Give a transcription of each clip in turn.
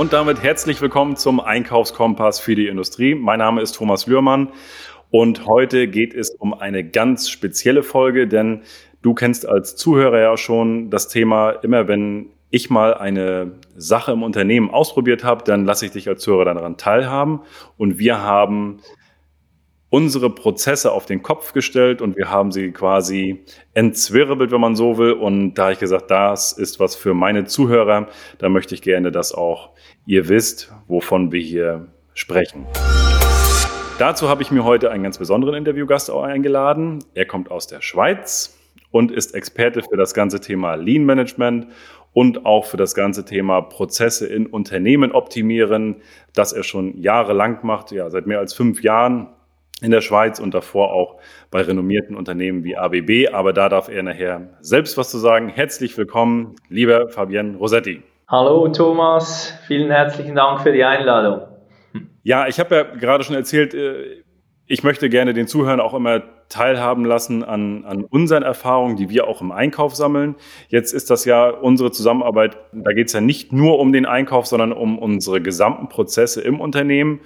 Und damit herzlich willkommen zum Einkaufskompass für die Industrie. Mein Name ist Thomas Lührmann und heute geht es um eine ganz spezielle Folge, denn du kennst als Zuhörer ja schon das Thema, immer wenn ich mal eine Sache im Unternehmen ausprobiert habe, dann lasse ich dich als Zuhörer daran teilhaben. Und wir haben unsere Prozesse auf den Kopf gestellt und wir haben sie quasi entzwirbelt, wenn man so will. Und da habe ich gesagt, das ist was für meine Zuhörer. Da möchte ich gerne, dass auch ihr wisst, wovon wir hier sprechen. Dazu habe ich mir heute einen ganz besonderen Interviewgast eingeladen. Er kommt aus der Schweiz und ist Experte für das ganze Thema Lean Management und auch für das ganze Thema Prozesse in Unternehmen optimieren, das er schon jahrelang macht, ja, seit mehr als fünf Jahren in der Schweiz und davor auch bei renommierten Unternehmen wie ABB. Aber da darf er nachher selbst was zu sagen. Herzlich willkommen, lieber Fabian Rossetti. Hallo Thomas, vielen herzlichen Dank für die Einladung. Ja, ich habe ja gerade schon erzählt, äh, ich möchte gerne den Zuhörern auch immer teilhaben lassen an, an unseren Erfahrungen, die wir auch im Einkauf sammeln. Jetzt ist das ja unsere Zusammenarbeit, da geht es ja nicht nur um den Einkauf, sondern um unsere gesamten Prozesse im Unternehmen,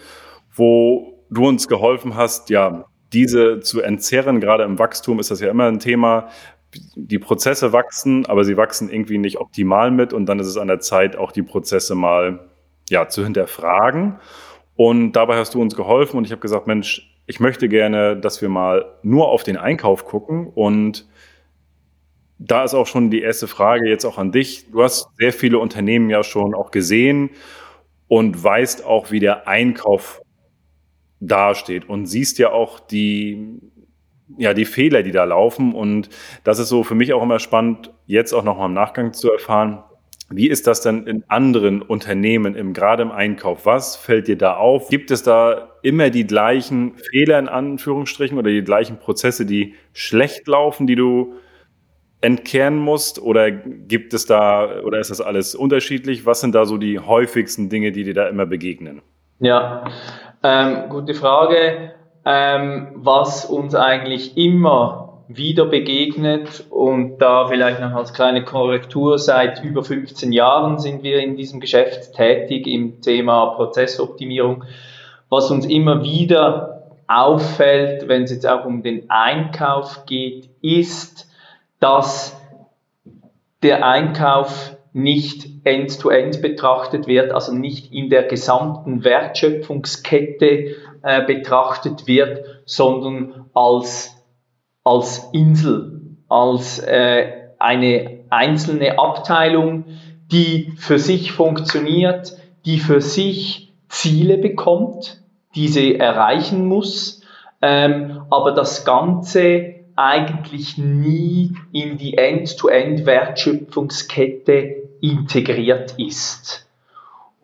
wo du uns geholfen hast, ja, diese zu entzerren. Gerade im Wachstum ist das ja immer ein Thema. Die Prozesse wachsen, aber sie wachsen irgendwie nicht optimal mit und dann ist es an der Zeit, auch die Prozesse mal ja, zu hinterfragen. Und dabei hast du uns geholfen und ich habe gesagt, Mensch, ich möchte gerne, dass wir mal nur auf den Einkauf gucken und da ist auch schon die erste Frage jetzt auch an dich. Du hast sehr viele Unternehmen ja schon auch gesehen und weißt auch, wie der Einkauf dasteht und siehst ja auch die, ja, die Fehler, die da laufen. Und das ist so für mich auch immer spannend, jetzt auch nochmal im Nachgang zu erfahren, wie ist das denn in anderen Unternehmen, im, gerade im Einkauf? Was fällt dir da auf? Gibt es da immer die gleichen Fehler in Anführungsstrichen oder die gleichen Prozesse, die schlecht laufen, die du entkehren musst? Oder gibt es da, oder ist das alles unterschiedlich? Was sind da so die häufigsten Dinge, die dir da immer begegnen? Ja, ähm, gute Frage. Ähm, was uns eigentlich immer wieder begegnet und da vielleicht noch als kleine Korrektur, seit über 15 Jahren sind wir in diesem Geschäft tätig im Thema Prozessoptimierung. Was uns immer wieder auffällt, wenn es jetzt auch um den Einkauf geht, ist, dass der Einkauf nicht end-to-end -end betrachtet wird, also nicht in der gesamten Wertschöpfungskette äh, betrachtet wird, sondern als, als Insel, als äh, eine einzelne Abteilung, die für sich funktioniert, die für sich Ziele bekommt, die sie erreichen muss, ähm, aber das Ganze eigentlich nie in die End-to-End-Wertschöpfungskette integriert ist.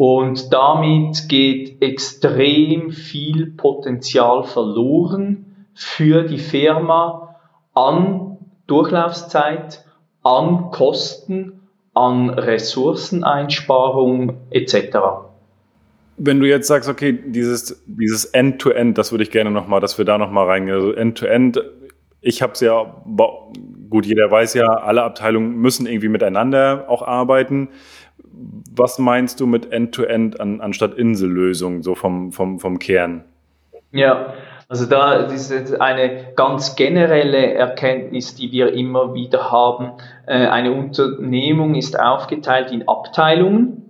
Und damit geht extrem viel Potenzial verloren für die Firma an Durchlaufzeit, an Kosten, an Ressourceneinsparung etc. Wenn du jetzt sagst, okay, dieses, dieses End-to-End, das würde ich gerne nochmal, dass wir da nochmal reingehen. Also End-to-End, ich habe es ja, gut, jeder weiß ja, alle Abteilungen müssen irgendwie miteinander auch arbeiten. Was meinst du mit End-to-End -End an, anstatt Insellösung, so vom, vom, vom Kern? Ja, also da ist eine ganz generelle Erkenntnis, die wir immer wieder haben. Äh, eine Unternehmung ist aufgeteilt in Abteilungen,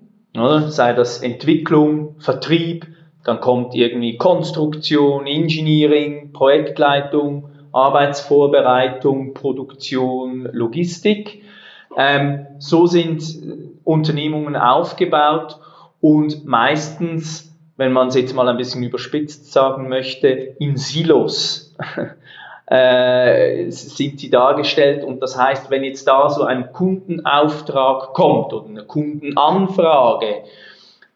sei das Entwicklung, Vertrieb, dann kommt irgendwie Konstruktion, Engineering, Projektleitung, Arbeitsvorbereitung, Produktion, Logistik. Ähm, so sind Unternehmungen aufgebaut und meistens, wenn man es jetzt mal ein bisschen überspitzt sagen möchte, in Silos äh, sind sie dargestellt. Und das heißt, wenn jetzt da so ein Kundenauftrag kommt oder eine Kundenanfrage,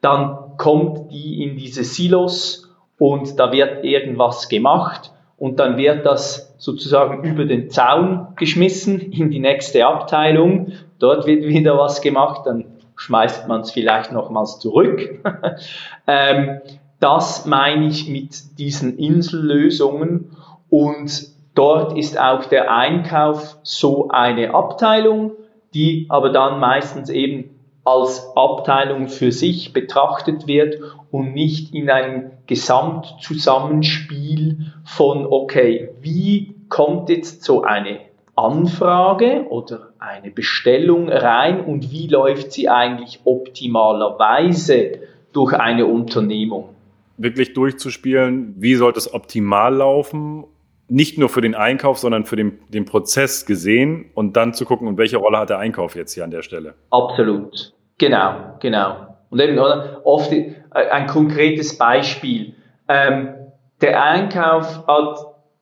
dann kommt die in diese Silos und da wird irgendwas gemacht und dann wird das sozusagen über den Zaun geschmissen in die nächste Abteilung. Dort wird wieder was gemacht, dann schmeißt man es vielleicht nochmals zurück. ähm, das meine ich mit diesen Insellösungen und dort ist auch der Einkauf so eine Abteilung, die aber dann meistens eben als Abteilung für sich betrachtet wird und nicht in einem Gesamtzusammenspiel von, okay, wie kommt jetzt so eine Anfrage oder eine Bestellung rein und wie läuft sie eigentlich optimalerweise durch eine Unternehmung? Wirklich durchzuspielen, wie sollte es optimal laufen nicht nur für den Einkauf, sondern für den, den Prozess gesehen und dann zu gucken, und welche Rolle hat der Einkauf jetzt hier an der Stelle? Absolut. Genau, genau. Und eben, oder? Oft äh, ein konkretes Beispiel. Ähm, der Einkauf hat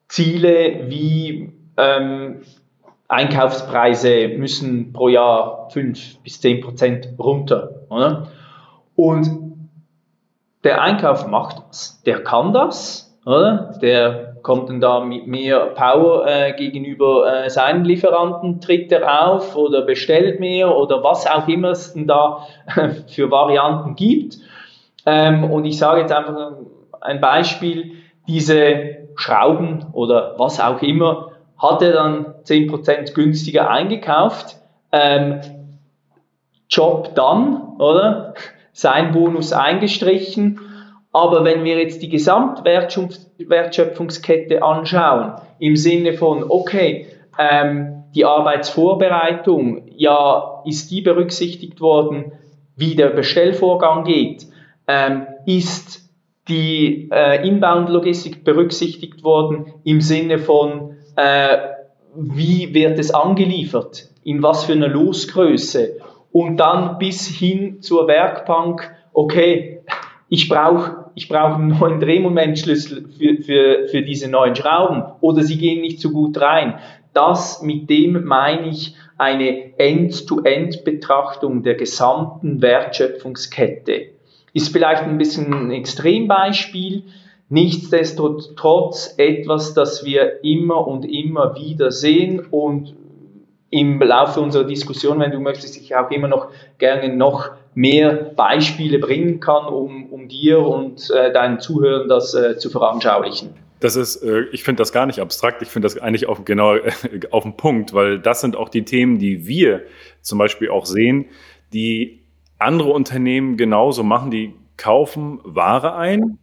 Ziele wie ähm, Einkaufspreise müssen pro Jahr 5 bis 10 Prozent runter. Oder? Und der Einkauf macht das, der kann das, oder? der kommt dann da mit mehr Power äh, gegenüber äh, seinen Lieferanten, tritt er auf oder bestellt mehr oder was auch immer es denn da für Varianten gibt. Ähm, und ich sage jetzt einfach ein Beispiel, diese Schrauben oder was auch immer, hat er dann 10% günstiger eingekauft. Ähm, Job dann, oder? Sein Bonus eingestrichen aber wenn wir jetzt die Gesamtwertschöpfungskette anschauen, im Sinne von, okay, ähm, die Arbeitsvorbereitung, ja, ist die berücksichtigt worden, wie der Bestellvorgang geht? Ähm, ist die äh, Inbound-Logistik berücksichtigt worden im Sinne von, äh, wie wird es angeliefert, in was für einer Losgröße und dann bis hin zur Werkbank, okay, ich brauche ich brauche einen neuen Drehmomentschlüssel für, für, für diese neuen Schrauben oder sie gehen nicht so gut rein. Das, mit dem meine ich eine End-to-End-Betrachtung der gesamten Wertschöpfungskette. Ist vielleicht ein bisschen ein Extrembeispiel, nichtsdestotrotz etwas, das wir immer und immer wieder sehen und im Laufe unserer Diskussion, wenn du möchtest, ich auch immer noch gerne noch mehr Beispiele bringen kann, um, um dir und äh, deinen Zuhörern das äh, zu veranschaulichen. Das ist, äh, ich finde das gar nicht abstrakt. Ich finde das eigentlich auf, genau auf den Punkt, weil das sind auch die Themen, die wir zum Beispiel auch sehen, die andere Unternehmen genauso machen. Die kaufen Ware ein,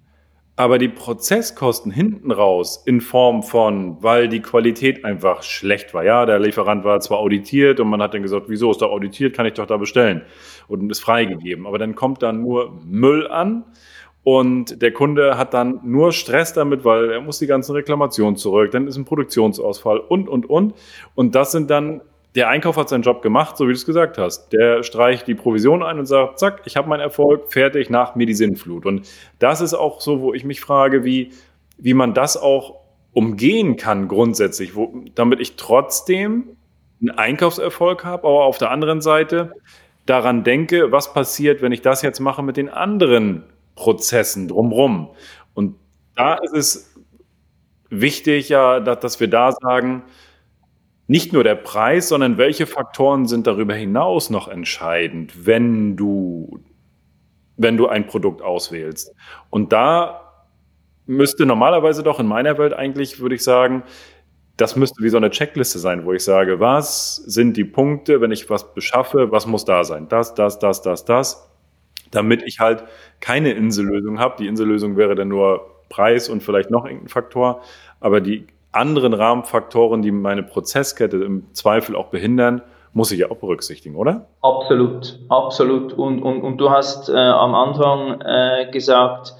aber die Prozesskosten hinten raus in Form von, weil die Qualität einfach schlecht war. Ja, der Lieferant war zwar auditiert und man hat dann gesagt, wieso ist er auditiert, kann ich doch da bestellen und ist freigegeben. Aber dann kommt dann nur Müll an und der Kunde hat dann nur Stress damit, weil er muss die ganzen Reklamationen zurück, dann ist ein Produktionsausfall und, und, und. Und das sind dann der Einkauf hat seinen Job gemacht, so wie du es gesagt hast. Der streicht die Provision ein und sagt, zack, ich habe meinen Erfolg, fertig, nach mir die Sinnflut. Und das ist auch so, wo ich mich frage, wie, wie man das auch umgehen kann grundsätzlich, wo, damit ich trotzdem einen Einkaufserfolg habe, aber auf der anderen Seite daran denke, was passiert, wenn ich das jetzt mache mit den anderen Prozessen drumherum. Und da ist es wichtig, ja, dass, wir da sagen, nicht nur der Preis, sondern welche Faktoren sind darüber hinaus noch entscheidend, wenn du, wenn du ein Produkt auswählst. Und da müsste normalerweise doch in meiner Welt eigentlich, würde ich sagen, das müsste wie so eine Checkliste sein, wo ich sage, was sind die Punkte, wenn ich was beschaffe, was muss da sein? Das, das, das, das, das, damit ich halt keine Insellösung habe. Die Insellösung wäre dann nur Preis und vielleicht noch irgendein Faktor, aber die anderen Rahmenfaktoren, die meine Prozesskette im Zweifel auch behindern, muss ich ja auch berücksichtigen, oder? Absolut, absolut. Und, und, und du hast äh, am Anfang äh, gesagt,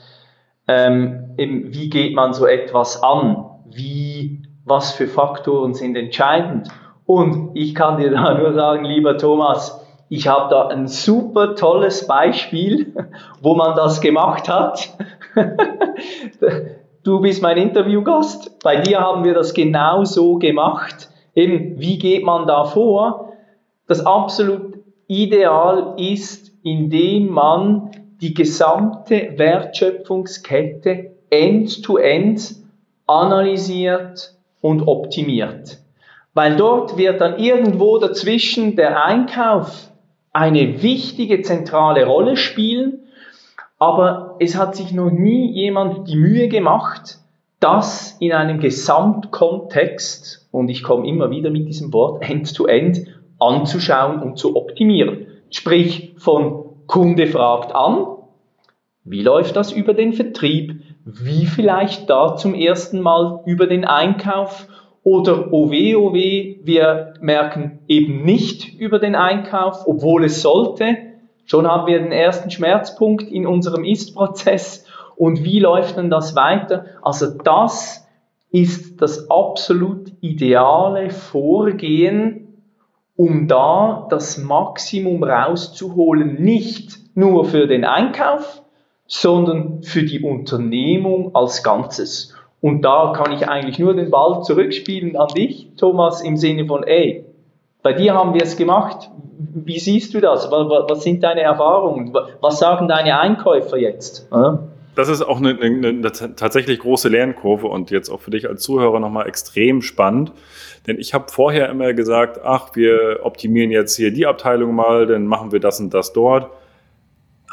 ähm, wie geht man so etwas an? Wie, was für Faktoren sind entscheidend? Und ich kann dir da nur sagen, lieber Thomas, ich habe da ein super tolles Beispiel, wo man das gemacht hat. du bist mein Interviewgast. Bei dir haben wir das genau so gemacht. Eben, wie geht man da vor? Das absolut Ideal ist, indem man die gesamte Wertschöpfungskette end-to-end -end analysiert und optimiert. Weil dort wird dann irgendwo dazwischen der Einkauf eine wichtige zentrale Rolle spielen aber es hat sich noch nie jemand die Mühe gemacht, das in einem Gesamtkontext, und ich komme immer wieder mit diesem Wort, end-to-end, -end, anzuschauen und zu optimieren. Sprich von Kunde fragt an, wie läuft das über den Vertrieb, wie vielleicht da zum ersten Mal über den Einkauf oder OW, OW, wir merken eben nicht über den Einkauf, obwohl es sollte. Schon haben wir den ersten Schmerzpunkt in unserem Ist-Prozess. Und wie läuft denn das weiter? Also das ist das absolut ideale Vorgehen, um da das Maximum rauszuholen, nicht nur für den Einkauf, sondern für die Unternehmung als Ganzes. Und da kann ich eigentlich nur den Ball zurückspielen an dich, Thomas, im Sinne von, ey, bei dir haben wir es gemacht. Wie siehst du das? Was sind deine Erfahrungen? Was sagen deine Einkäufer jetzt? Das ist auch eine, eine, eine, tatsächlich große Lernkurve und jetzt auch für dich als Zuhörer nochmal extrem spannend. Denn ich habe vorher immer gesagt, ach, wir optimieren jetzt hier die Abteilung mal, dann machen wir das und das dort.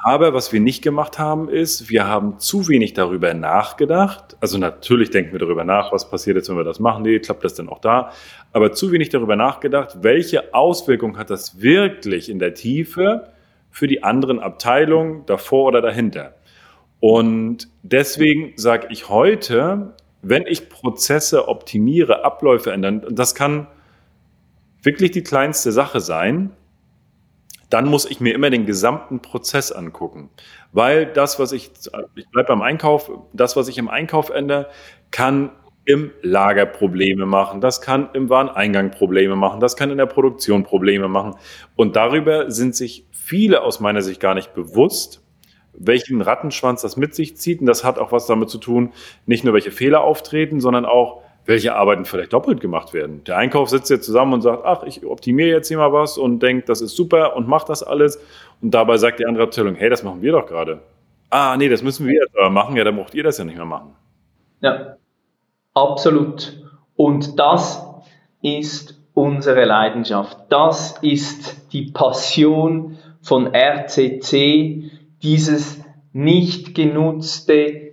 Aber was wir nicht gemacht haben, ist, wir haben zu wenig darüber nachgedacht. Also natürlich denken wir darüber nach, was passiert jetzt, wenn wir das machen. Nee, klappt das denn auch da? Aber zu wenig darüber nachgedacht, welche Auswirkung hat das wirklich in der Tiefe für die anderen Abteilungen davor oder dahinter? Und deswegen sage ich heute, wenn ich Prozesse optimiere, Abläufe ändern, das kann wirklich die kleinste Sache sein, dann muss ich mir immer den gesamten Prozess angucken. Weil das, was ich, ich bleibe beim Einkauf, das, was ich im Einkauf ändere, kann im Lager Probleme machen, das kann im Wareneingang Probleme machen, das kann in der Produktion Probleme machen. Und darüber sind sich viele aus meiner Sicht gar nicht bewusst, welchen Rattenschwanz das mit sich zieht. Und das hat auch was damit zu tun, nicht nur welche Fehler auftreten, sondern auch, welche Arbeiten vielleicht doppelt gemacht werden. Der Einkauf sitzt jetzt zusammen und sagt, ach, ich optimiere jetzt hier mal was und denkt, das ist super und macht das alles. Und dabei sagt die andere Abteilung, hey, das machen wir doch gerade. Ah, nee, das müssen wir jetzt machen. Ja, dann braucht ihr das ja nicht mehr machen. Ja, absolut. Und das ist unsere Leidenschaft. Das ist die Passion von RCC, dieses nicht genutzte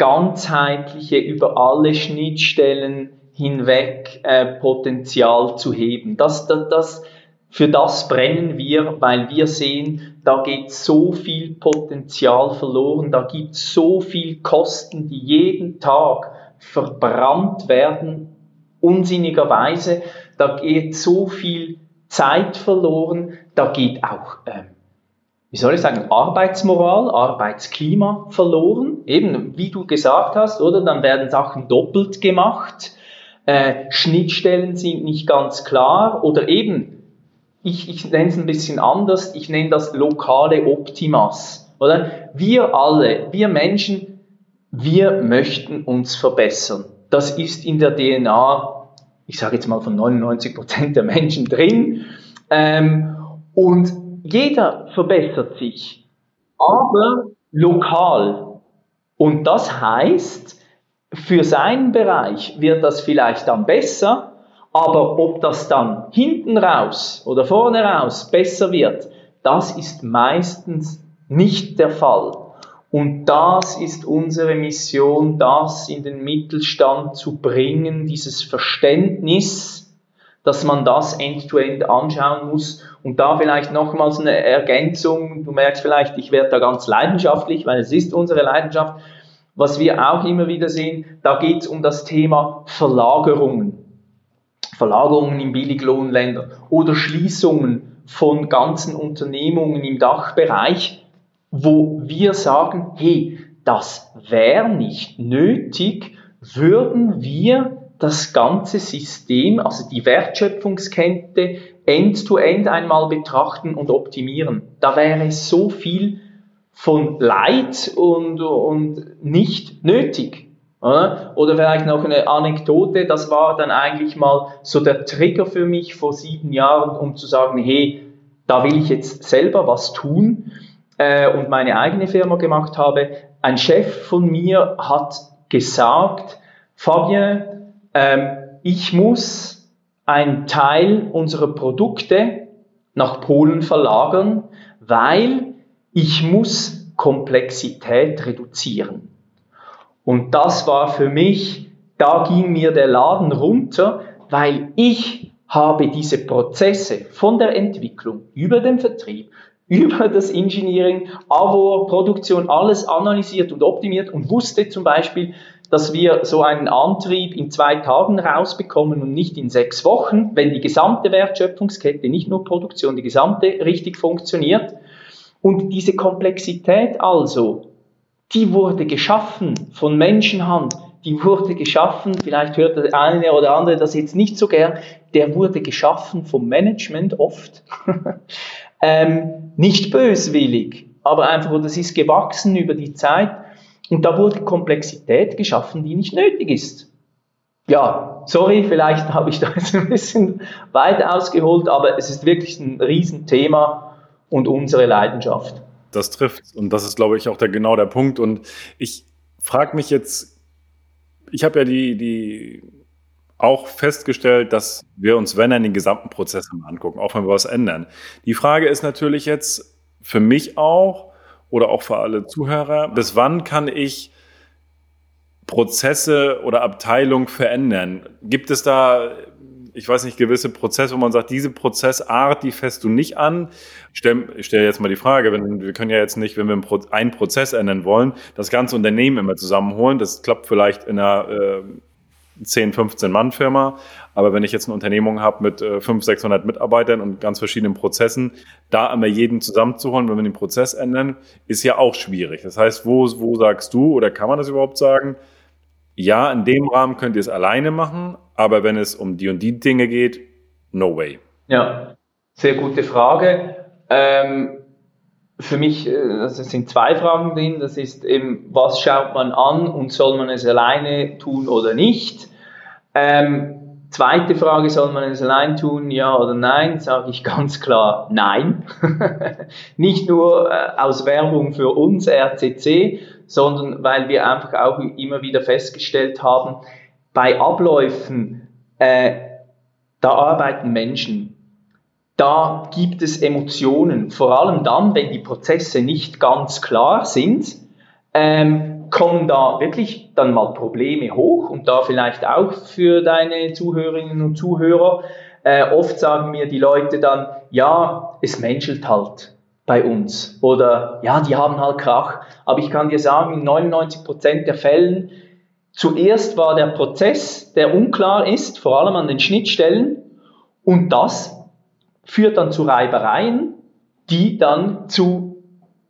ganzheitliche, über alle Schnittstellen hinweg äh, Potenzial zu heben. Das, das, das, für das brennen wir, weil wir sehen, da geht so viel Potenzial verloren, da gibt es so viel Kosten, die jeden Tag verbrannt werden, unsinnigerweise, da geht so viel Zeit verloren, da geht auch ähm, wie soll ich sagen, Arbeitsmoral, Arbeitsklima verloren. Eben, wie du gesagt hast, oder? Dann werden Sachen doppelt gemacht. Äh, Schnittstellen sind nicht ganz klar oder eben, ich, ich nenne es ein bisschen anders, ich nenne das lokale Optimas. Oder? Wir alle, wir Menschen, wir möchten uns verbessern. Das ist in der DNA, ich sage jetzt mal von 99 Prozent der Menschen drin. Ähm, und jeder verbessert sich, aber lokal. Und das heißt, für seinen Bereich wird das vielleicht dann besser, aber ob das dann hinten raus oder vorne raus besser wird, das ist meistens nicht der Fall. Und das ist unsere Mission, das in den Mittelstand zu bringen, dieses Verständnis, dass man das end-to-end -end anschauen muss. Und da vielleicht nochmals eine Ergänzung. Du merkst vielleicht, ich werde da ganz leidenschaftlich, weil es ist unsere Leidenschaft. Was wir auch immer wieder sehen, da geht es um das Thema Verlagerungen. Verlagerungen in Billiglohnländern oder Schließungen von ganzen Unternehmungen im Dachbereich, wo wir sagen, hey, das wäre nicht nötig, würden wir das ganze System, also die Wertschöpfungskette end-to-end -end einmal betrachten und optimieren. Da wäre so viel von Leid und, und nicht nötig. Oder? vielleicht noch eine Anekdote, das war dann eigentlich mal so der Trigger für mich vor sieben Jahren, um zu sagen, hey, da will ich jetzt selber was tun äh, und meine eigene Firma gemacht habe. Ein Chef von mir hat gesagt, Fabien, ich muss einen Teil unserer Produkte nach Polen verlagern, weil ich muss Komplexität reduzieren. Und das war für mich, da ging mir der Laden runter, weil ich habe diese Prozesse von der Entwicklung über den Vertrieb, über das Engineering, AWO, Produktion, alles analysiert und optimiert und wusste zum Beispiel, dass wir so einen Antrieb in zwei Tagen rausbekommen und nicht in sechs Wochen, wenn die gesamte Wertschöpfungskette, nicht nur Produktion, die gesamte richtig funktioniert. Und diese Komplexität also, die wurde geschaffen von Menschenhand, die wurde geschaffen, vielleicht hört der eine oder andere das jetzt nicht so gern, der wurde geschaffen vom Management oft, ähm, nicht böswillig, aber einfach, das ist gewachsen über die Zeit und da wurde Komplexität geschaffen, die nicht nötig ist. Ja, sorry, vielleicht habe ich da jetzt ein bisschen weit ausgeholt, aber es ist wirklich ein Riesenthema und unsere Leidenschaft. Das trifft und das ist, glaube ich, auch der, genau der Punkt. Und ich frage mich jetzt ich habe ja die, die auch festgestellt, dass wir uns, wenn dann, den gesamten Prozess angucken, auch wenn wir was ändern. Die Frage ist natürlich jetzt für mich auch oder auch für alle Zuhörer, bis wann kann ich Prozesse oder Abteilung verändern? Gibt es da ich weiß nicht, gewisse Prozesse, wo man sagt, diese Prozessart, die fässt du nicht an. Ich stelle stell jetzt mal die Frage, wenn, wir können ja jetzt nicht, wenn wir einen Prozess ändern wollen, das ganze Unternehmen immer zusammenholen. Das klappt vielleicht in einer äh, 10, 15 Mann Firma. Aber wenn ich jetzt eine Unternehmung habe mit äh, 500, 600 Mitarbeitern und ganz verschiedenen Prozessen, da immer jeden zusammenzuholen, wenn wir den Prozess ändern, ist ja auch schwierig. Das heißt, wo, wo sagst du oder kann man das überhaupt sagen? Ja, in dem Rahmen könnt ihr es alleine machen, aber wenn es um die und die Dinge geht, no way. Ja, sehr gute Frage. Ähm, für mich äh, es sind zwei Fragen drin. Das ist eben, was schaut man an und soll man es alleine tun oder nicht? Ähm, zweite Frage, soll man es allein tun, ja oder nein? Sage ich ganz klar nein. nicht nur äh, aus Werbung für uns RCC, sondern weil wir einfach auch immer wieder festgestellt haben, bei Abläufen, äh, da arbeiten Menschen, da gibt es Emotionen, vor allem dann, wenn die Prozesse nicht ganz klar sind, ähm, kommen da wirklich dann mal Probleme hoch und da vielleicht auch für deine Zuhörerinnen und Zuhörer. Äh, oft sagen mir die Leute dann, ja, es menschelt halt bei uns oder ja, die haben halt Krach. Aber ich kann dir sagen, in 99 Prozent der Fällen Zuerst war der Prozess, der unklar ist, vor allem an den Schnittstellen, und das führt dann zu Reibereien, die dann zu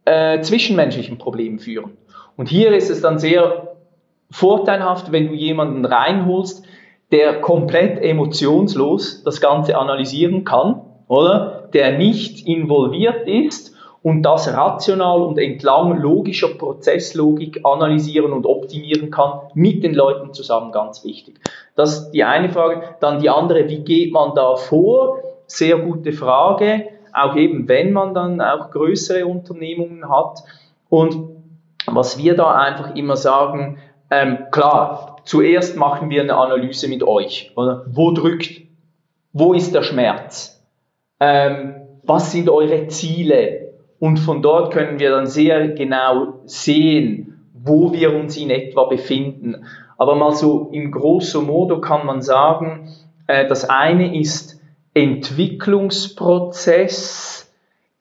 äh, zwischenmenschlichen Problemen führen. Und hier ist es dann sehr vorteilhaft, wenn du jemanden reinholst, der komplett emotionslos das Ganze analysieren kann, oder? Der nicht involviert ist und das rational und entlang logischer Prozesslogik analysieren und optimieren kann, mit den Leuten zusammen, ganz wichtig. Das ist die eine Frage. Dann die andere, wie geht man da vor? Sehr gute Frage, auch eben wenn man dann auch größere Unternehmungen hat. Und was wir da einfach immer sagen, ähm, klar, zuerst machen wir eine Analyse mit euch. Oder? Wo drückt, wo ist der Schmerz? Ähm, was sind eure Ziele? Und von dort können wir dann sehr genau sehen, wo wir uns in etwa befinden. Aber mal so im grosso modo kann man sagen, äh, das eine ist Entwicklungsprozess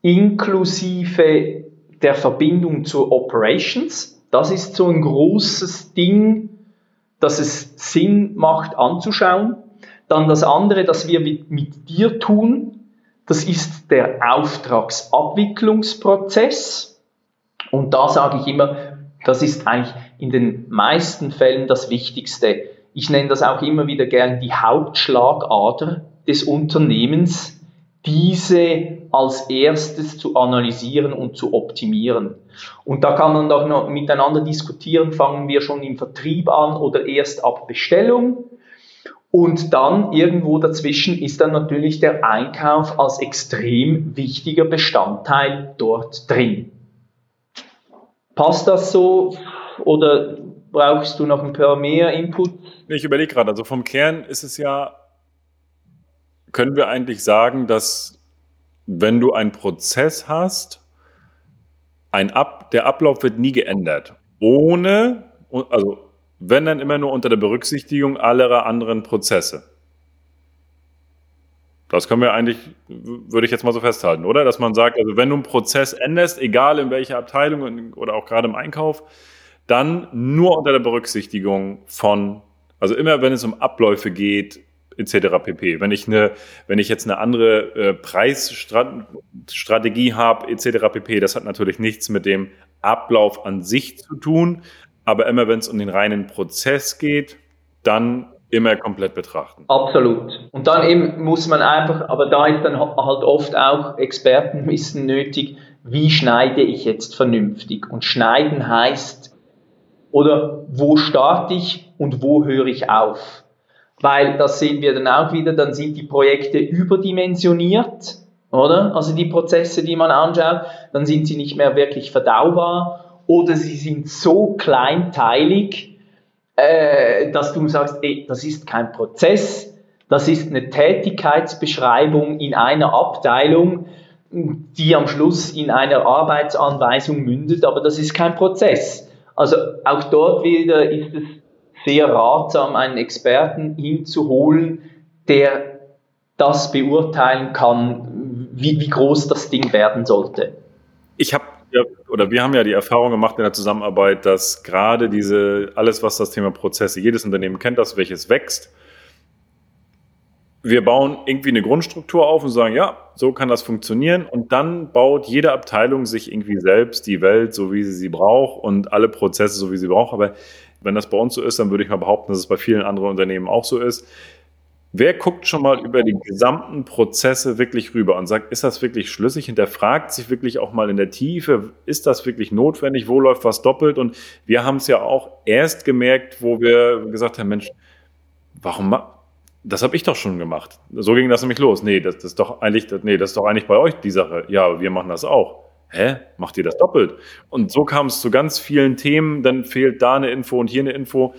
inklusive der Verbindung zu Operations. Das ist so ein großes Ding, dass es Sinn macht anzuschauen. Dann das andere, das wir mit, mit dir tun, das ist der Auftragsabwicklungsprozess. Und da sage ich immer, das ist eigentlich in den meisten Fällen das Wichtigste. Ich nenne das auch immer wieder gern die Hauptschlagader des Unternehmens, diese als erstes zu analysieren und zu optimieren. Und da kann man doch noch miteinander diskutieren, fangen wir schon im Vertrieb an oder erst ab Bestellung und dann irgendwo dazwischen ist dann natürlich der Einkauf als extrem wichtiger Bestandteil dort drin. Passt das so oder brauchst du noch ein paar mehr Input? Ich überlege gerade, also vom Kern ist es ja, können wir eigentlich sagen, dass wenn du einen Prozess hast, ein Ab, der Ablauf wird nie geändert. Ohne, also wenn dann immer nur unter der Berücksichtigung aller anderen Prozesse. Das können wir eigentlich, würde ich jetzt mal so festhalten, oder? Dass man sagt, also wenn du einen Prozess änderst, egal in welcher Abteilung oder auch gerade im Einkauf, dann nur unter der Berücksichtigung von, also immer wenn es um Abläufe geht, etc. pp. Wenn ich eine, wenn ich jetzt eine andere äh, Preisstrategie habe, etc. pp. Das hat natürlich nichts mit dem Ablauf an sich zu tun, aber immer wenn es um den reinen Prozess geht, dann immer komplett betrachten. Absolut. Und dann eben muss man einfach, aber da ist dann halt oft auch Expertenwissen nötig, wie schneide ich jetzt vernünftig? Und schneiden heißt, oder wo starte ich und wo höre ich auf? Weil das sehen wir dann auch wieder, dann sind die Projekte überdimensioniert, oder? Also die Prozesse, die man anschaut, dann sind sie nicht mehr wirklich verdaubar oder sie sind so kleinteilig, äh, dass du sagst, ey, das ist kein Prozess, das ist eine Tätigkeitsbeschreibung in einer Abteilung, die am Schluss in einer Arbeitsanweisung mündet, aber das ist kein Prozess. Also auch dort wieder ist es sehr ratsam, einen Experten hinzuholen, der das beurteilen kann, wie, wie groß das Ding werden sollte. Ich habe oder wir haben ja die Erfahrung gemacht in der Zusammenarbeit, dass gerade diese, alles was das Thema Prozesse, jedes Unternehmen kennt das, welches wächst. Wir bauen irgendwie eine Grundstruktur auf und sagen, ja, so kann das funktionieren. Und dann baut jede Abteilung sich irgendwie selbst die Welt, so wie sie sie braucht und alle Prozesse, so wie sie braucht. Aber wenn das bei uns so ist, dann würde ich mal behaupten, dass es bei vielen anderen Unternehmen auch so ist. Wer guckt schon mal über die gesamten Prozesse wirklich rüber und sagt, ist das wirklich schlüssig? Hinterfragt sich wirklich auch mal in der Tiefe, ist das wirklich notwendig? Wo läuft was doppelt? Und wir haben es ja auch erst gemerkt, wo wir gesagt haben, Mensch, warum das habe ich doch schon gemacht. So ging das nämlich los. Nee, das, das ist doch eigentlich, nee, das ist doch eigentlich bei euch die Sache. Ja, wir machen das auch. Hä? Macht ihr das doppelt? Und so kam es zu ganz vielen Themen. Dann fehlt da eine Info und hier eine Info.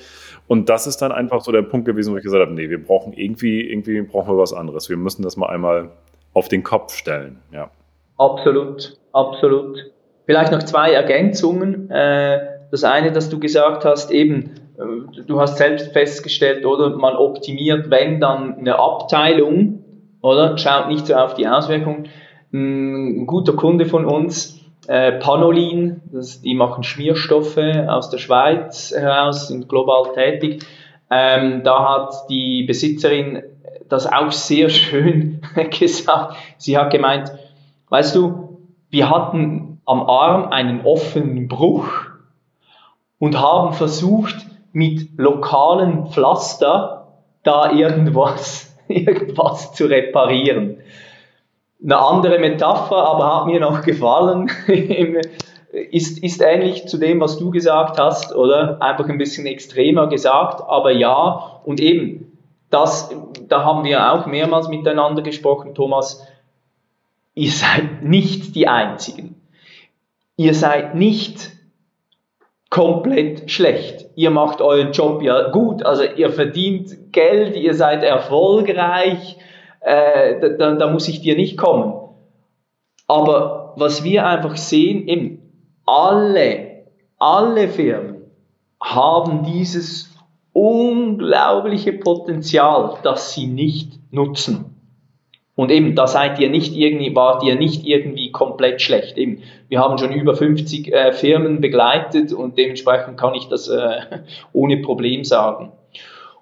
Und das ist dann einfach so der Punkt gewesen, wo ich gesagt habe, nee, wir brauchen irgendwie, irgendwie brauchen wir was anderes. Wir müssen das mal einmal auf den Kopf stellen. Ja. Absolut, absolut. Vielleicht noch zwei Ergänzungen. Äh, das eine, dass du gesagt hast, eben, äh, du hast selbst festgestellt, oder man optimiert, wenn dann eine Abteilung, oder schaut nicht so auf die Auswirkungen. Ein guter Kunde von uns, äh, Panolin, das, die machen Schmierstoffe aus der Schweiz heraus, sind global tätig. Ähm, da hat die Besitzerin das auch sehr schön gesagt. Sie hat gemeint, weißt du, wir hatten am Arm einen offenen Bruch und haben versucht, mit lokalen Pflaster da irgendwas, irgendwas zu reparieren. Eine andere Metapher, aber hat mir noch gefallen, ist, ist ähnlich zu dem, was du gesagt hast, oder? Einfach ein bisschen extremer gesagt, aber ja. Und eben, das, da haben wir auch mehrmals miteinander gesprochen, Thomas. Ihr seid nicht die Einzigen. Ihr seid nicht komplett schlecht. Ihr macht euren Job ja gut, also ihr verdient Geld, ihr seid erfolgreich, äh, da, da muss ich dir nicht kommen. Aber was wir einfach sehen, eben alle, alle Firmen haben dieses unglaubliche Potenzial, das sie nicht nutzen. Und eben, da seid ihr nicht irgendwie, wart ihr nicht irgendwie komplett schlecht. Eben, wir haben schon über 50 äh, Firmen begleitet und dementsprechend kann ich das äh, ohne Problem sagen.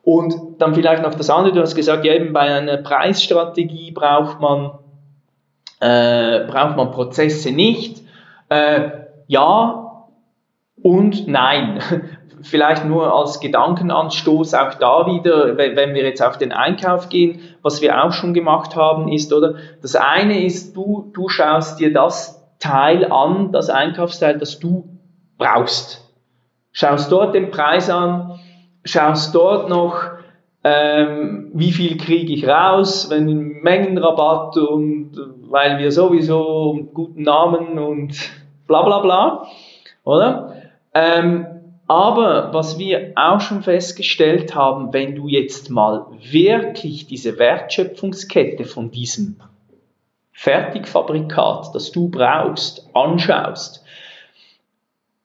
Und dann vielleicht noch das andere, du hast gesagt, ja eben bei einer Preisstrategie braucht man, äh, braucht man Prozesse nicht. Äh, ja und nein. Vielleicht nur als Gedankenanstoß auch da wieder, wenn wir jetzt auf den Einkauf gehen, was wir auch schon gemacht haben, ist, oder? Das eine ist, du, du schaust dir das Teil an, das Einkaufsteil, das du brauchst. Schaust dort den Preis an, schaust dort noch, ähm, wie viel kriege ich raus, wenn Mengenrabatt und weil wir sowieso guten Namen und bla bla bla, oder? Ähm, aber was wir auch schon festgestellt haben, wenn du jetzt mal wirklich diese Wertschöpfungskette von diesem Fertigfabrikat, das du brauchst, anschaust,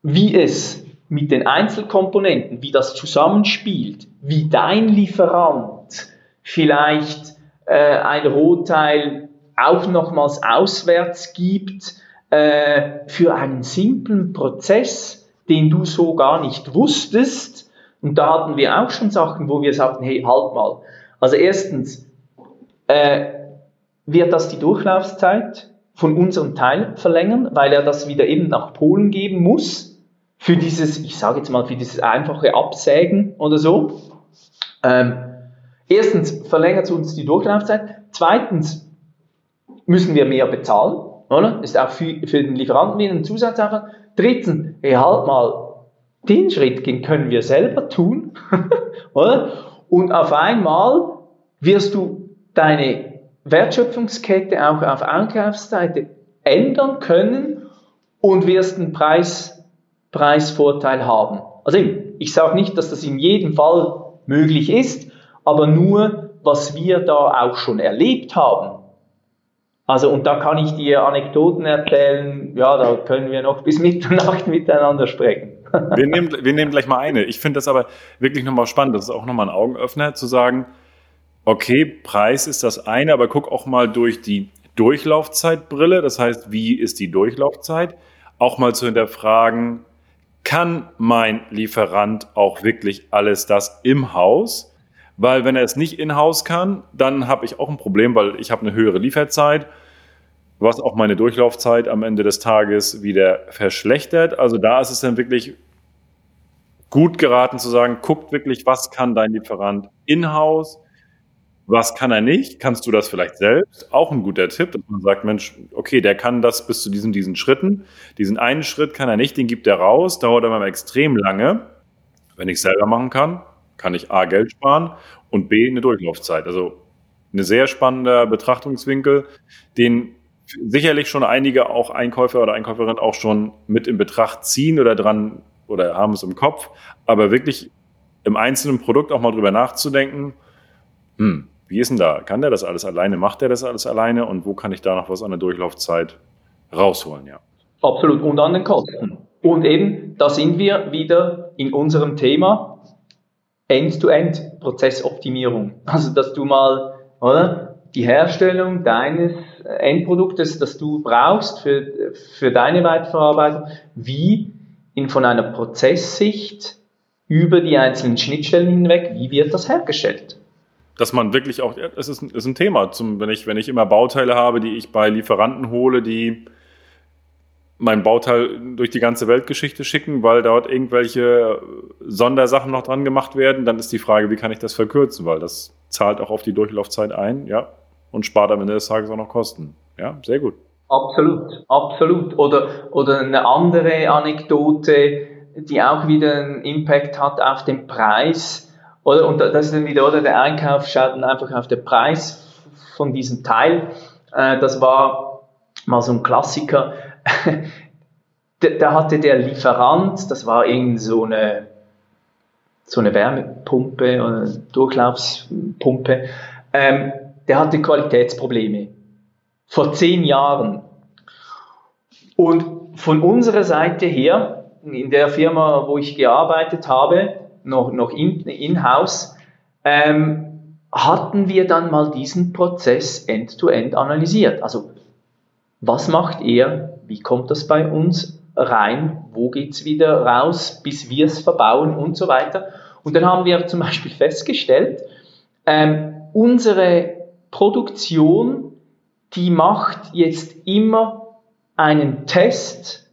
wie es mit den Einzelkomponenten, wie das zusammenspielt, wie dein Lieferant vielleicht äh, ein Rohteil auch nochmals auswärts gibt äh, für einen simplen Prozess, den du so gar nicht wusstest. Und da hatten wir auch schon Sachen, wo wir sagten, hey, halt mal. Also erstens, äh, wird das die Durchlaufzeit von unserem Teil verlängern, weil er das wieder eben nach Polen geben muss für dieses, ich sage jetzt mal, für dieses einfache Absägen oder so. Ähm, erstens verlängert es uns die Durchlaufzeit. Zweitens müssen wir mehr bezahlen, oder? Ist auch für, für den Lieferanten wieder ein Zusatzaufwand. Drittens, hey, halt mal, den Schritt können wir selber tun, oder? Und auf einmal wirst du deine Wertschöpfungskette auch auf Einkaufsseite ändern können und wirst einen Preis, Preisvorteil haben. Also ich sage nicht, dass das in jedem Fall möglich ist, aber nur, was wir da auch schon erlebt haben. Also, und da kann ich dir Anekdoten erzählen, ja, da können wir noch bis Mitternacht miteinander sprechen. wir, nehmen, wir nehmen gleich mal eine. Ich finde das aber wirklich nochmal spannend. Das ist auch nochmal ein Augenöffner, zu sagen, okay, Preis ist das eine, aber guck auch mal durch die Durchlaufzeitbrille. Das heißt, wie ist die Durchlaufzeit? Auch mal zu hinterfragen, kann mein Lieferant auch wirklich alles das im Haus? Weil wenn er es nicht in-house kann, dann habe ich auch ein Problem, weil ich habe eine höhere Lieferzeit, was auch meine Durchlaufzeit am Ende des Tages wieder verschlechtert. Also da ist es dann wirklich gut geraten zu sagen, guckt wirklich, was kann dein Lieferant in-house, was kann er nicht? Kannst du das vielleicht selbst? Auch ein guter Tipp, dass man sagt, Mensch, okay, der kann das bis zu diesen, diesen Schritten. Diesen einen Schritt kann er nicht, den gibt er raus, dauert aber extrem lange. Wenn ich selber machen kann, kann ich A, Geld sparen und B, eine Durchlaufzeit. Also ein sehr spannender Betrachtungswinkel, den sicherlich schon einige auch Einkäufer oder Einkäuferinnen auch schon mit in Betracht ziehen oder dran oder haben es im Kopf, aber wirklich im einzelnen Produkt auch mal drüber nachzudenken, hm, wie ist denn da? Kann der das alles alleine? Macht der das alles alleine? Und wo kann ich da noch was an der Durchlaufzeit rausholen? Ja. Absolut. Und an den Kosten. Und eben, da sind wir wieder in unserem Thema End-to-End-Prozessoptimierung. Also, dass du mal, oder? Die Herstellung deines Endproduktes, das du brauchst für, für deine Weiterverarbeitung, wie in, von einer Prozesssicht über die einzelnen Schnittstellen hinweg, wie wird das hergestellt? Dass man wirklich auch, es ist, ist ein Thema, zum, wenn, ich, wenn ich immer Bauteile habe, die ich bei Lieferanten hole, die mein Bauteil durch die ganze Weltgeschichte schicken, weil dort irgendwelche Sondersachen noch dran gemacht werden, dann ist die Frage, wie kann ich das verkürzen, weil das zahlt auch auf die Durchlaufzeit ein, ja, und spart am Ende des Tages auch noch Kosten. Ja, sehr gut. Absolut, absolut. Oder, oder eine andere Anekdote, die auch wieder einen Impact hat auf den Preis oder, und das ist dann wieder, oder der Einkauf schaut dann einfach auf den Preis von diesem Teil. Äh, das war mal so ein Klassiker. da, hatte der Lieferant, das war irgend so eine, so eine Wärmepumpe oder Durchlaufspumpe, ähm, der hatte Qualitätsprobleme. Vor zehn Jahren. Und von unserer Seite her, in der Firma, wo ich gearbeitet habe, noch, noch in-house, ähm, hatten wir dann mal diesen Prozess end-to-end -end analysiert. Also was macht er, wie kommt das bei uns rein, wo geht es wieder raus, bis wir es verbauen und so weiter. Und dann haben wir zum Beispiel festgestellt, ähm, unsere Produktion, die macht jetzt immer einen Test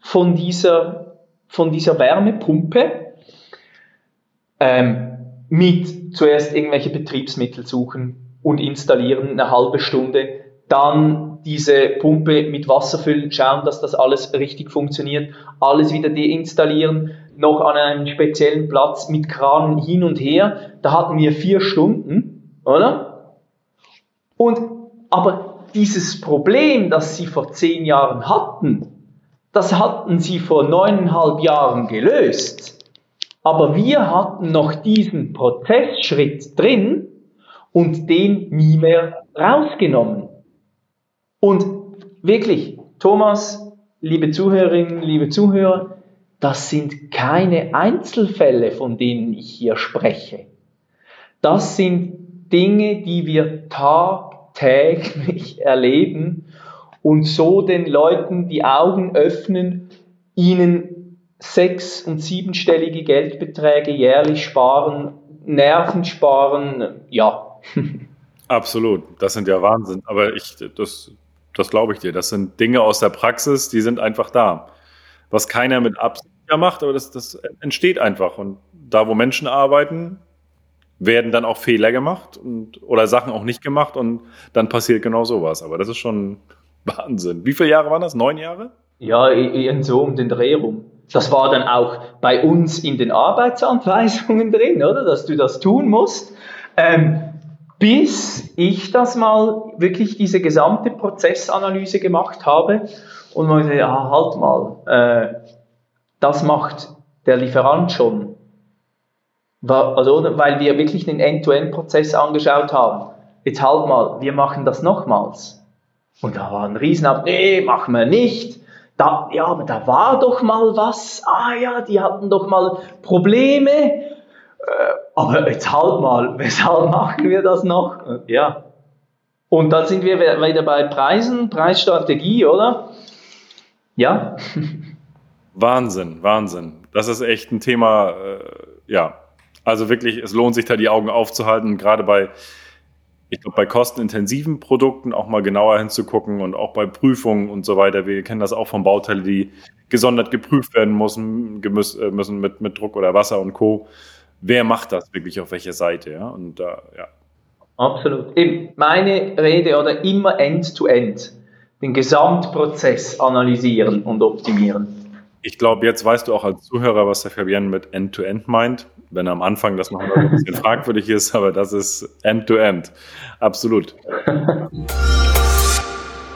von dieser, von dieser Wärmepumpe ähm, mit zuerst irgendwelche Betriebsmittel suchen und installieren, eine halbe Stunde, dann diese Pumpe mit Wasser füllen, schauen, dass das alles richtig funktioniert, alles wieder deinstallieren, noch an einem speziellen Platz mit Kranen hin und her. Da hatten wir vier Stunden, oder? Und, aber dieses Problem, das sie vor zehn Jahren hatten, das hatten sie vor neuneinhalb Jahren gelöst. Aber wir hatten noch diesen Prozessschritt drin und den nie mehr rausgenommen. Und wirklich, Thomas, liebe Zuhörerinnen, liebe Zuhörer, das sind keine Einzelfälle, von denen ich hier spreche. Das sind Dinge, die wir tagtäglich erleben und so den Leuten die Augen öffnen, ihnen sechs- und siebenstellige Geldbeträge jährlich sparen, Nerven sparen, ja. Absolut, das sind ja Wahnsinn. Aber ich, das, das glaube ich dir. Das sind Dinge aus der Praxis, die sind einfach da. Was keiner mit Absicht macht, aber das, das entsteht einfach. Und da, wo Menschen arbeiten, werden dann auch Fehler gemacht und, oder Sachen auch nicht gemacht und dann passiert genau sowas. Aber das ist schon Wahnsinn. Wie viele Jahre waren das? Neun Jahre? Ja, so um den Dreh rum. Das war dann auch bei uns in den Arbeitsanweisungen drin, oder? Dass du das tun musst. Ähm, bis ich das mal wirklich diese gesamte Prozessanalyse gemacht habe und man gesagt, ja, halt mal, äh, das macht der Lieferant schon. Also, weil wir wirklich den End-to-End-Prozess angeschaut haben. Jetzt halt mal, wir machen das nochmals. Und da war ein Riesenab, nee, machen wir nicht. Da, ja, aber da war doch mal was. Ah ja, die hatten doch mal Probleme. Äh, aber jetzt halt mal, weshalb machen wir das noch? Ja. Und dann sind wir wieder bei Preisen, Preisstrategie, oder? Ja. Wahnsinn, Wahnsinn. Das ist echt ein Thema, äh, ja. Also wirklich, es lohnt sich da die Augen aufzuhalten, gerade bei, ich glaube, bei kostenintensiven Produkten auch mal genauer hinzugucken und auch bei Prüfungen und so weiter. Wir kennen das auch von Bauteilen, die gesondert geprüft werden müssen, äh, müssen mit, mit Druck oder Wasser und Co. Wer macht das wirklich auf welcher Seite? Ja? Und da, äh, ja. Absolut. Eben meine Rede oder immer End-to-End. -End. Den Gesamtprozess analysieren und optimieren. Ich glaube, jetzt weißt du auch als Zuhörer, was der Fabian mit End-to-End -End meint. Wenn am Anfang das noch ein bisschen fragwürdig ist, aber das ist End-to-End. -End. Absolut.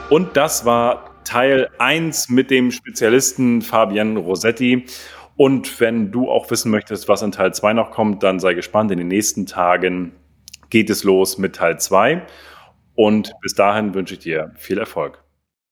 Und das war Teil 1 mit dem Spezialisten Fabian Rossetti. Und wenn du auch wissen möchtest, was in Teil 2 noch kommt, dann sei gespannt. In den nächsten Tagen geht es los mit Teil 2. Und bis dahin wünsche ich dir viel Erfolg.